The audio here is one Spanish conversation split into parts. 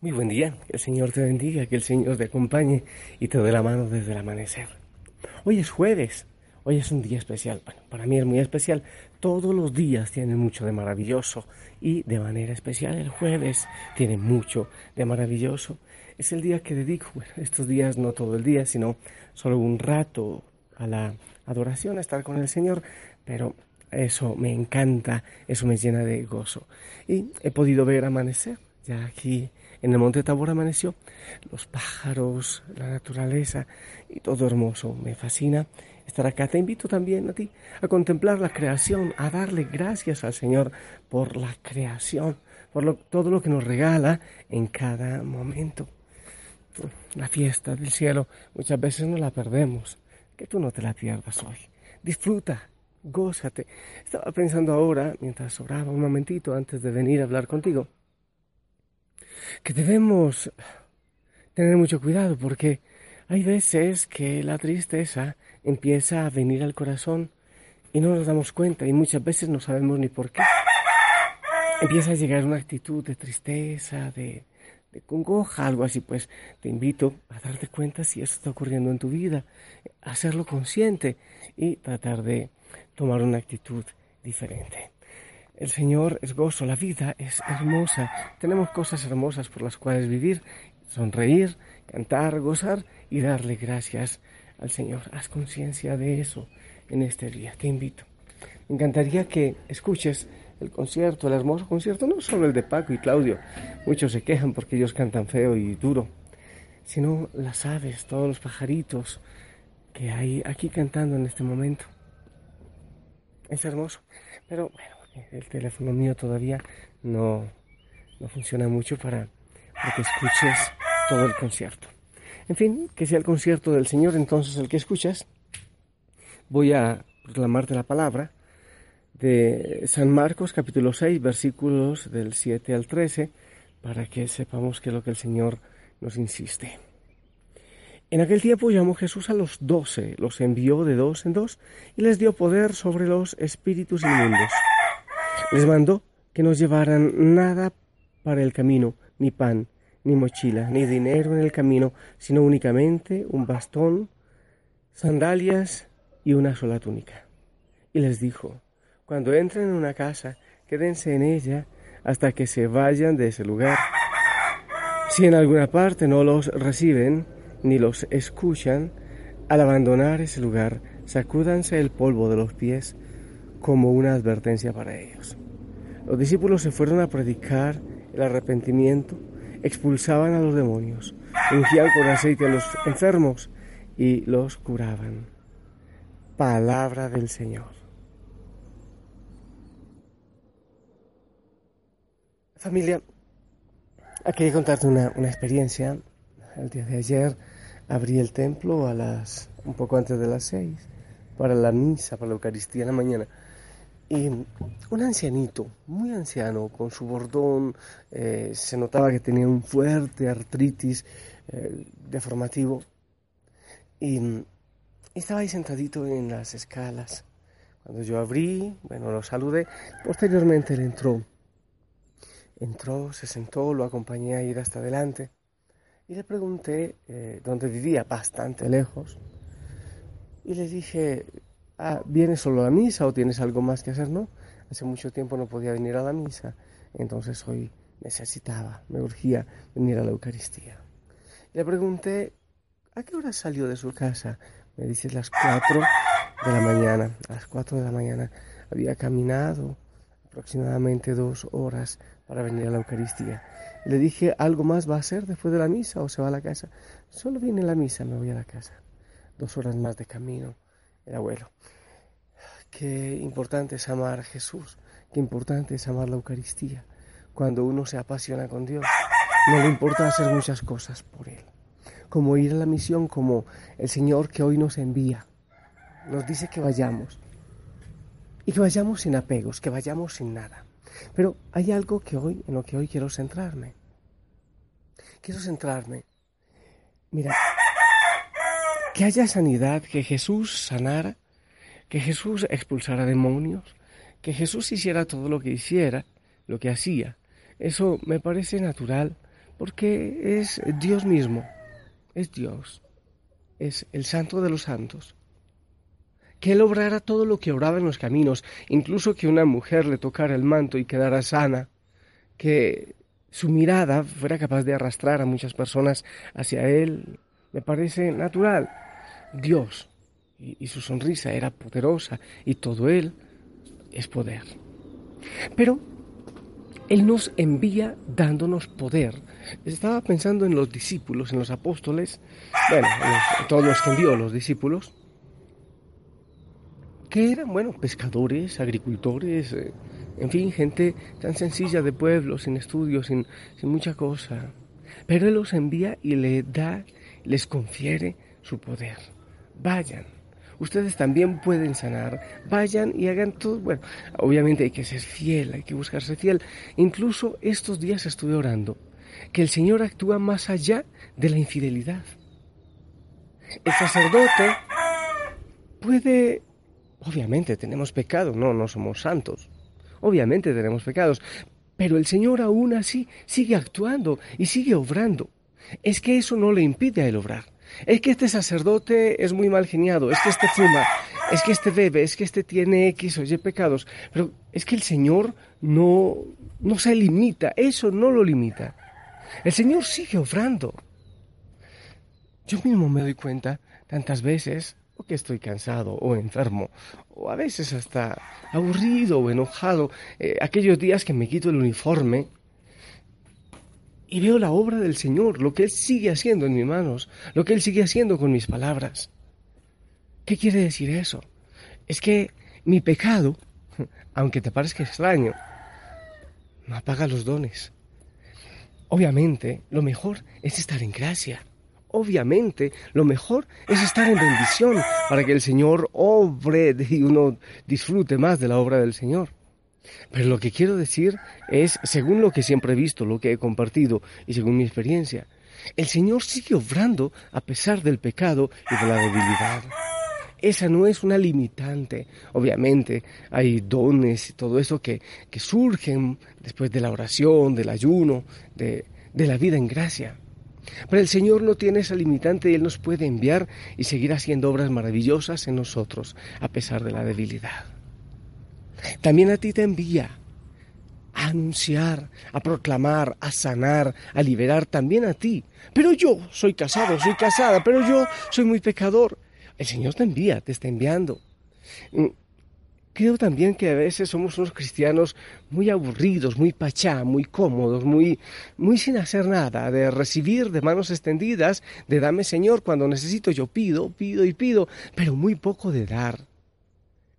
Muy buen día, que el Señor te bendiga, que el Señor te acompañe y te dé la mano desde el amanecer. Hoy es jueves, hoy es un día especial. Para mí es muy especial. Todos los días tienen mucho de maravilloso y de manera especial el jueves tiene mucho de maravilloso. Es el día que dedico, estos días no todo el día, sino solo un rato a la adoración, a estar con el Señor, pero eso me encanta, eso me llena de gozo. Y he podido ver amanecer ya aquí en el Monte Tabor amaneció, los pájaros, la naturaleza y todo hermoso. Me fascina estar acá. Te invito también a ti a contemplar la creación, a darle gracias al Señor por la creación, por todo lo que nos regala en cada momento. La fiesta del cielo muchas veces no la perdemos. Que tú no te la pierdas hoy. Disfruta, gózate. Estaba pensando ahora, mientras oraba un momentito antes de venir a hablar contigo, que debemos tener mucho cuidado porque hay veces que la tristeza empieza a venir al corazón y no nos damos cuenta y muchas veces no sabemos ni por qué. Empieza a llegar una actitud de tristeza, de, de congoja, algo así, pues te invito a darte cuenta si eso está ocurriendo en tu vida, hacerlo consciente y tratar de tomar una actitud diferente. El Señor es gozo, la vida es hermosa. Tenemos cosas hermosas por las cuales vivir, sonreír, cantar, gozar y darle gracias al Señor. Haz conciencia de eso en este día. Te invito. Me encantaría que escuches el concierto, el hermoso concierto, no solo el de Paco y Claudio. Muchos se quejan porque ellos cantan feo y duro, sino las aves, todos los pajaritos que hay aquí cantando en este momento. Es hermoso. Pero bueno, el teléfono mío todavía no, no funciona mucho para, que escuches todo el concierto. En fin, que sea el concierto del Señor entonces el que escuchas. Voy a proclamarte la palabra de San Marcos capítulo 6 versículos del 7 al 13 para que sepamos qué es lo que el Señor nos insiste. En aquel tiempo llamó Jesús a los doce, los envió de dos en dos y les dio poder sobre los espíritus inmundos les mandó que no llevaran nada para el camino, ni pan, ni mochila, ni dinero en el camino, sino únicamente un bastón, sandalias y una sola túnica. Y les dijo, cuando entren en una casa, quédense en ella hasta que se vayan de ese lugar. Si en alguna parte no los reciben ni los escuchan, al abandonar ese lugar, sacúdanse el polvo de los pies como una advertencia para ellos. Los discípulos se fueron a predicar el arrepentimiento, expulsaban a los demonios, ungían con aceite a los enfermos y los curaban. Palabra del Señor. Familia, aquí contarte una, una experiencia. El día de ayer abrí el templo a las un poco antes de las seis para la misa, para la Eucaristía en la mañana. Y un ancianito, muy anciano, con su bordón, eh, se notaba que tenía un fuerte artritis eh, deformativo. Y, estaba ahí sentadito en las escalas. Cuando yo abrí, bueno, lo saludé. Posteriormente él entró. Entró, se sentó, lo acompañé a ir hasta adelante. Y le pregunté eh, dónde vivía, bastante lejos. Y le dije, ah, ¿vienes solo a la misa o tienes algo más que hacer? No, hace mucho tiempo no podía venir a la misa, entonces hoy necesitaba, me urgía venir a la Eucaristía. Le pregunté, ¿a qué hora salió de su casa? Me dice las cuatro de la mañana. A las cuatro de la mañana había caminado aproximadamente dos horas para venir a la Eucaristía. Le dije, ¿algo más va a hacer después de la misa o se va a la casa? Solo viene la misa, me voy a la casa. Dos horas más de camino el abuelo. Qué importante es amar a Jesús, qué importante es amar la Eucaristía. cuando uno se apasiona con Dios. No le importa hacer muchas cosas por Él. Como ir a la misión, como el Señor que hoy nos envía. Nos dice que vayamos. Y que vayamos sin apegos, que vayamos sin nada. Pero hay algo que hoy, en lo que hoy quiero centrarme. Quiero centrarme. Mira, que haya sanidad, que Jesús sanara, que Jesús expulsara demonios, que Jesús hiciera todo lo que hiciera, lo que hacía. Eso me parece natural porque es Dios mismo, es Dios, es el santo de los santos. Que Él obrara todo lo que obraba en los caminos, incluso que una mujer le tocara el manto y quedara sana, que su mirada fuera capaz de arrastrar a muchas personas hacia Él, me parece natural. Dios y, su sonrisa era poderosa y todo Él es poder. Pero Él nos envía dándonos poder. Estaba pensando en los discípulos, en los apóstoles, bueno, en, todos los que envió los discípulos, que eran, bueno, pescadores, agricultores, eh, en fin, gente tan sencilla de pueblo, sin estudios, sin, sin mucha cosa. Pero Él los envía y le da, les confiere su poder. Vayan, ustedes también pueden sanar. Vayan y hagan todo. Bueno, obviamente hay que ser fiel, hay que buscarse fiel. Incluso estos días estuve orando que el Señor actúa más allá de la infidelidad. El sacerdote puede, obviamente tenemos pecado, no, no somos santos. Obviamente tenemos pecados, pero el Señor aún así sigue actuando y sigue obrando. Es que eso no le impide a él obrar. Es que este sacerdote es muy mal geniado, es que este fuma, es que este bebe, es que este tiene X o Y pecados, pero es que el Señor no, no se limita, eso no lo limita. El Señor sigue obrando. Yo mismo me doy cuenta tantas veces que estoy cansado o enfermo, o a veces hasta aburrido o enojado, eh, aquellos días que me quito el uniforme y veo la obra del Señor, lo que Él sigue haciendo en mis manos, lo que Él sigue haciendo con mis palabras. ¿Qué quiere decir eso? Es que mi pecado, aunque te parezca extraño, no apaga los dones. Obviamente, lo mejor es estar en gracia. Obviamente, lo mejor es estar en bendición para que el Señor obre y uno disfrute más de la obra del Señor. Pero lo que quiero decir es, según lo que siempre he visto, lo que he compartido y según mi experiencia, el Señor sigue obrando a pesar del pecado y de la debilidad. Esa no es una limitante. Obviamente hay dones y todo eso que, surgen después de la oración, del ayuno, de, de la vida en gracia. Pero el Señor no tiene esa limitante y Él nos puede enviar y seguir haciendo obras maravillosas en nosotros a pesar de la debilidad. También a ti te envía a anunciar, a proclamar, a sanar, a liberar también a ti. Pero yo soy casado, soy casada, pero yo soy muy pecador. El Señor te envía, te está enviando. Mm, creo también que a veces somos unos cristianos muy aburridos, muy pachá, muy cómodos, muy, muy sin hacer nada, de recibir de manos extendidas, de dame Señor, cuando necesito yo pido, pido y pido, pero muy poco de dar.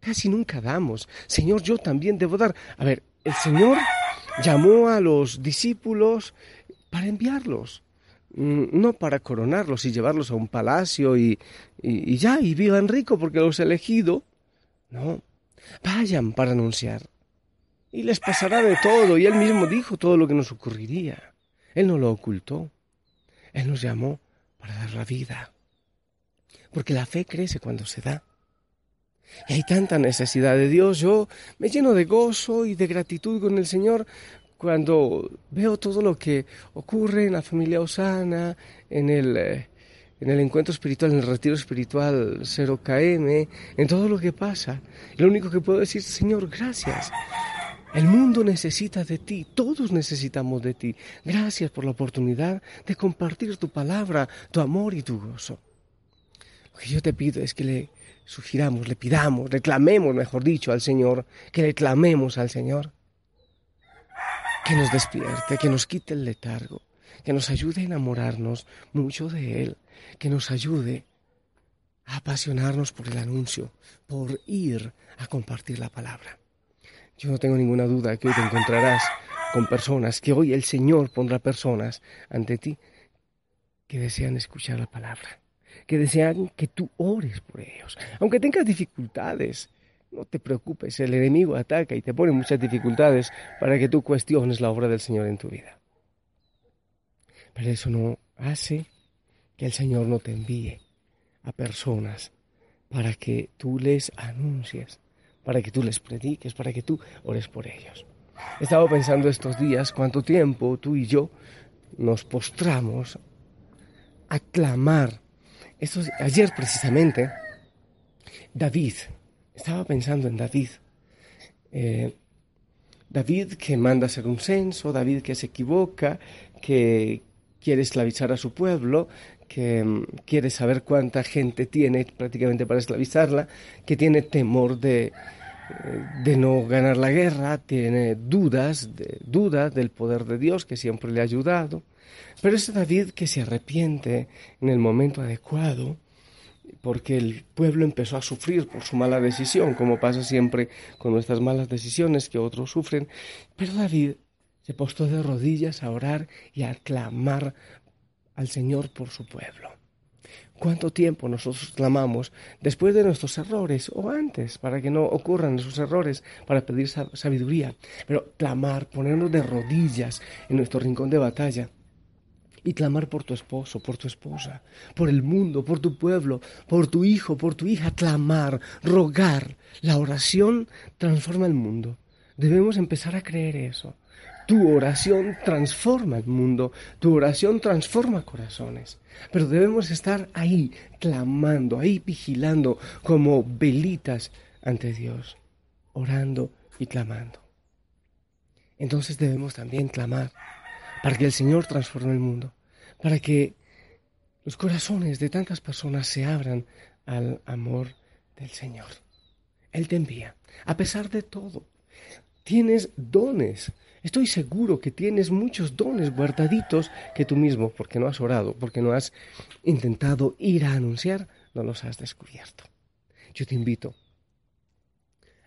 Casi nunca damos. Señor, yo también debo dar. A ver, el Señor llamó a los discípulos para enviarlos, mm, no para coronarlos y llevarlos a un palacio y, y, y ya, y vivan rico porque los he elegido. No, vayan para anunciar. Y les pasará de todo, y Él mismo dijo todo lo que nos ocurriría. Él no lo ocultó. Él nos llamó para dar la vida. Porque la fe crece cuando se da. Y hay tanta necesidad de Dios. Yo me lleno de gozo y de gratitud con el Señor cuando veo todo lo que ocurre en la familia Osana, en el, eh, en el encuentro espiritual, en el retiro espiritual 0KM, en todo lo que pasa. Lo único que puedo decir, Señor, gracias. El mundo necesita de ti, todos necesitamos de ti. Gracias por la oportunidad de compartir tu palabra, tu amor y tu gozo. Lo que yo te pido es que le sugiramos, le pidamos, reclamemos, mejor dicho, al Señor, que le clamemos al Señor, que nos despierte, que nos quite el letargo, que nos ayude a enamorarnos mucho de Él, que nos ayude a apasionarnos por el anuncio, por ir a compartir la palabra. Yo no tengo ninguna duda que hoy te encontrarás con personas, que hoy el Señor pondrá personas ante ti que desean escuchar la palabra, que desean que tú ores por ellos. Aunque tengas dificultades, no te preocupes, el enemigo ataca y te pone muchas dificultades para que tú cuestiones la obra del Señor en tu vida. Pero eso no hace que el Señor no te envíe a personas para que tú les anuncies, para que tú les prediques, para que tú ores por ellos. He estado pensando estos días cuánto tiempo tú y yo nos postramos a clamar. Ayer precisamente, David, estaba pensando en David. Eh, David que manda hacer un censo, David que se equivoca, que quiere esclavizar a su pueblo, que mm, quiere saber cuánta gente tiene prácticamente para esclavizarla, que tiene temor de, eh, de no ganar la guerra, tiene dudas, de, dudas del poder de Dios que siempre le ha ayudado. Pero es David que se arrepiente en el momento adecuado porque el pueblo empezó a sufrir por su mala decisión, como pasa siempre con nuestras malas decisiones que otros sufren. Pero David se postó de rodillas a orar y a clamar al Señor por su pueblo. ¿Cuánto tiempo nosotros clamamos después de nuestros errores o antes para que no ocurran esos errores, para pedir sabiduría? Pero clamar, ponernos de rodillas en nuestro rincón de batalla y clamar por tu esposo, por tu esposa, por el mundo, por tu pueblo, por tu hijo, por tu hija, clamar, rogar. La oración transforma el mundo. Debemos empezar a creer eso. Tu oración transforma el mundo, tu oración transforma corazones. Pero debemos estar ahí, clamando, ahí vigilando como velitas ante Dios, orando y clamando. Entonces debemos también clamar para que el Señor transforme el mundo, para que los corazones de tantas personas se abran al amor del Señor. Él te envía, a pesar de todo. Tienes dones. Estoy seguro que tienes muchos dones guardaditos que tú mismo, porque no has orado, porque no has intentado ir a anunciar, no los has descubierto. Yo te invito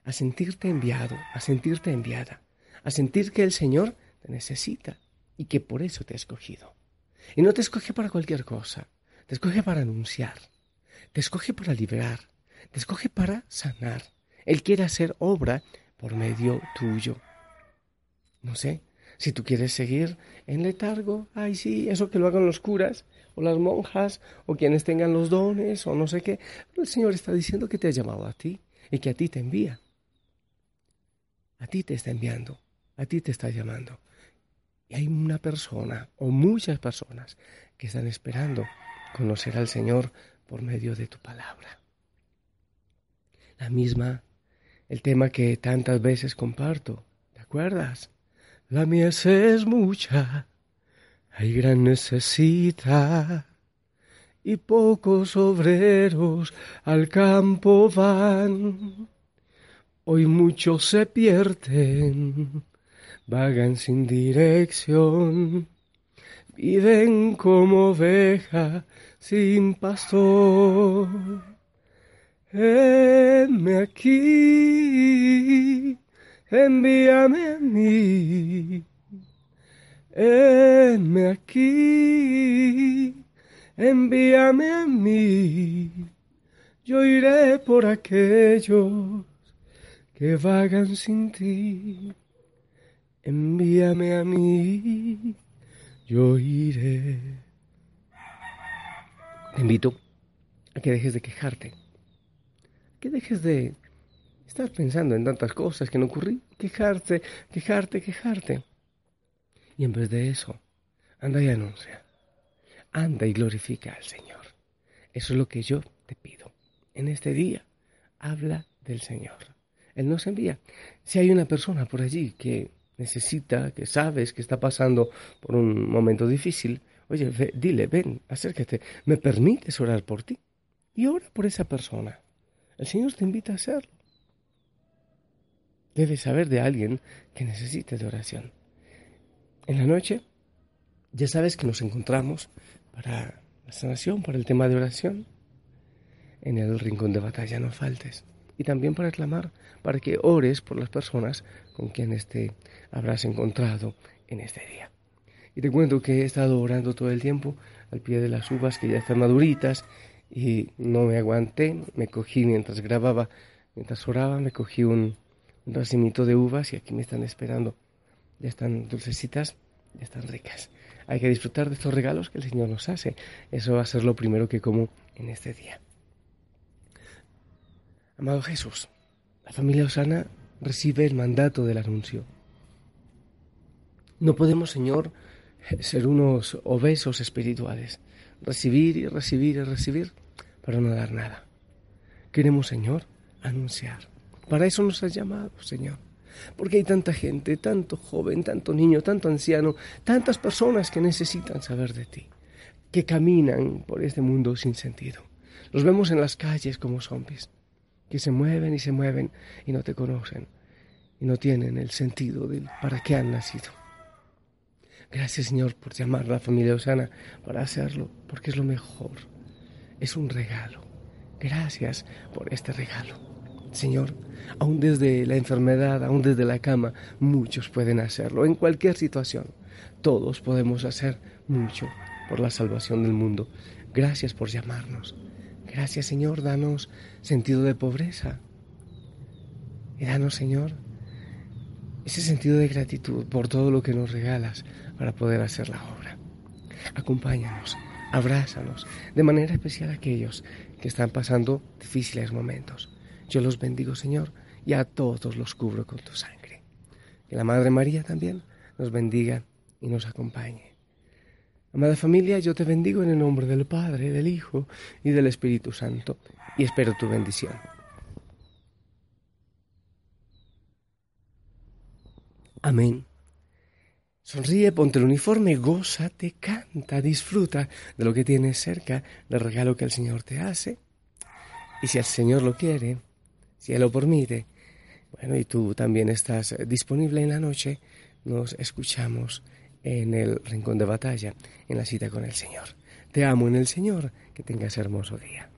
a sentirte enviado, a sentirte enviada, a sentir que el Señor te necesita y que por eso te ha escogido. Y no te escoge para cualquier cosa, te escoge para anunciar, te escoge para liberar, te escoge para sanar. Él quiere hacer obra por medio tuyo. No sé, si tú quieres seguir en letargo, ay sí, eso que lo hagan los curas o las monjas o quienes tengan los dones o no sé qué, el Señor está diciendo que te ha llamado a ti y que a ti te envía. A ti te está enviando, a ti te está llamando. Y hay una persona o muchas personas que están esperando conocer al Señor por medio de tu palabra. La misma, el tema que tantas veces comparto, ¿te acuerdas? La mies es mucha, hay gran necesidad y pocos obreros al campo van. Hoy muchos se pierden vagan sin dirección, viven como oveja sin pastor. Enme aquí, envíame a mí. Enme aquí, envíame a mí. Yo iré por aquellos que vagan sin ti envíame a mí, yo iré. Te invito a que dejes de quejarte, que dejes de estar pensando en tantas cosas que no ocurrí, quejarte, quejarte, quejarte. Y en vez de eso, anda y anuncia, anda y glorifica al Señor. Eso es lo que yo te pido. En este día, habla del Señor. Él nos envía. Si hay una persona por allí que necesita, que sabes que está pasando por un momento difícil, oye, dile, ven, acércate, ¿me permites orar por ti? Y ora por esa persona. El Señor te invita a hacerlo. Debes saber de alguien que necesite de oración. En la noche, ya sabes que nos encontramos para la sanación, para el tema de oración. En el rincón de batalla no faltes. Y también para clamar, para que ores por las personas con quienes te habrás encontrado en este día. Y te cuento que he estado orando todo el tiempo al pie de las uvas que ya están maduritas y no me aguanté, me cogí mientras grababa, mientras oraba, me cogí un, un racimito de uvas y aquí me están esperando. Ya están dulcecitas, ya están ricas. Hay que disfrutar de estos regalos que el Señor nos hace. Eso va a ser lo primero que como en este día. Amado Jesús, la familia Osana recibe el mandato del anuncio. No podemos, Señor, ser unos obesos espirituales, recibir y recibir y recibir para no dar nada. Queremos, Señor, anunciar. Para eso nos has llamado, Señor. Porque hay tanta gente, tanto joven, tanto niño, tanto anciano, tantas personas que necesitan saber de ti, que caminan por este mundo sin sentido. Los vemos en las calles como zombies, que se mueven y se mueven y no te conocen y no tienen el sentido de para qué han nacido. Gracias Señor por llamar a la familia Osana para hacerlo, porque es lo mejor. Es un regalo. Gracias por este regalo. Señor, aún desde la enfermedad, aún desde la cama, muchos pueden hacerlo, en cualquier situación. Todos podemos hacer mucho por la salvación del mundo. Gracias por llamarnos. Gracias Señor, danos sentido de pobreza. Y danos Señor ese sentido de gratitud por todo lo que nos regalas para poder hacer la obra. Acompáñanos, abrázanos, de manera especial a aquellos que están pasando difíciles momentos. Yo los bendigo, Señor, y a todos los cubro con tu sangre. Que la Madre María también nos bendiga y nos acompañe. Amada familia, yo te bendigo en el nombre del Padre, del Hijo y del Espíritu Santo, y espero tu bendición. Amén. Sonríe, ponte el uniforme, gózate, canta, disfruta de lo que tienes cerca, del regalo que el Señor te hace. Y si el Señor lo quiere, si Él lo permite, bueno, y tú también estás disponible en la noche, nos escuchamos en el rincón de batalla, en la cita con el Señor. Te amo en el Señor, que tengas hermoso día.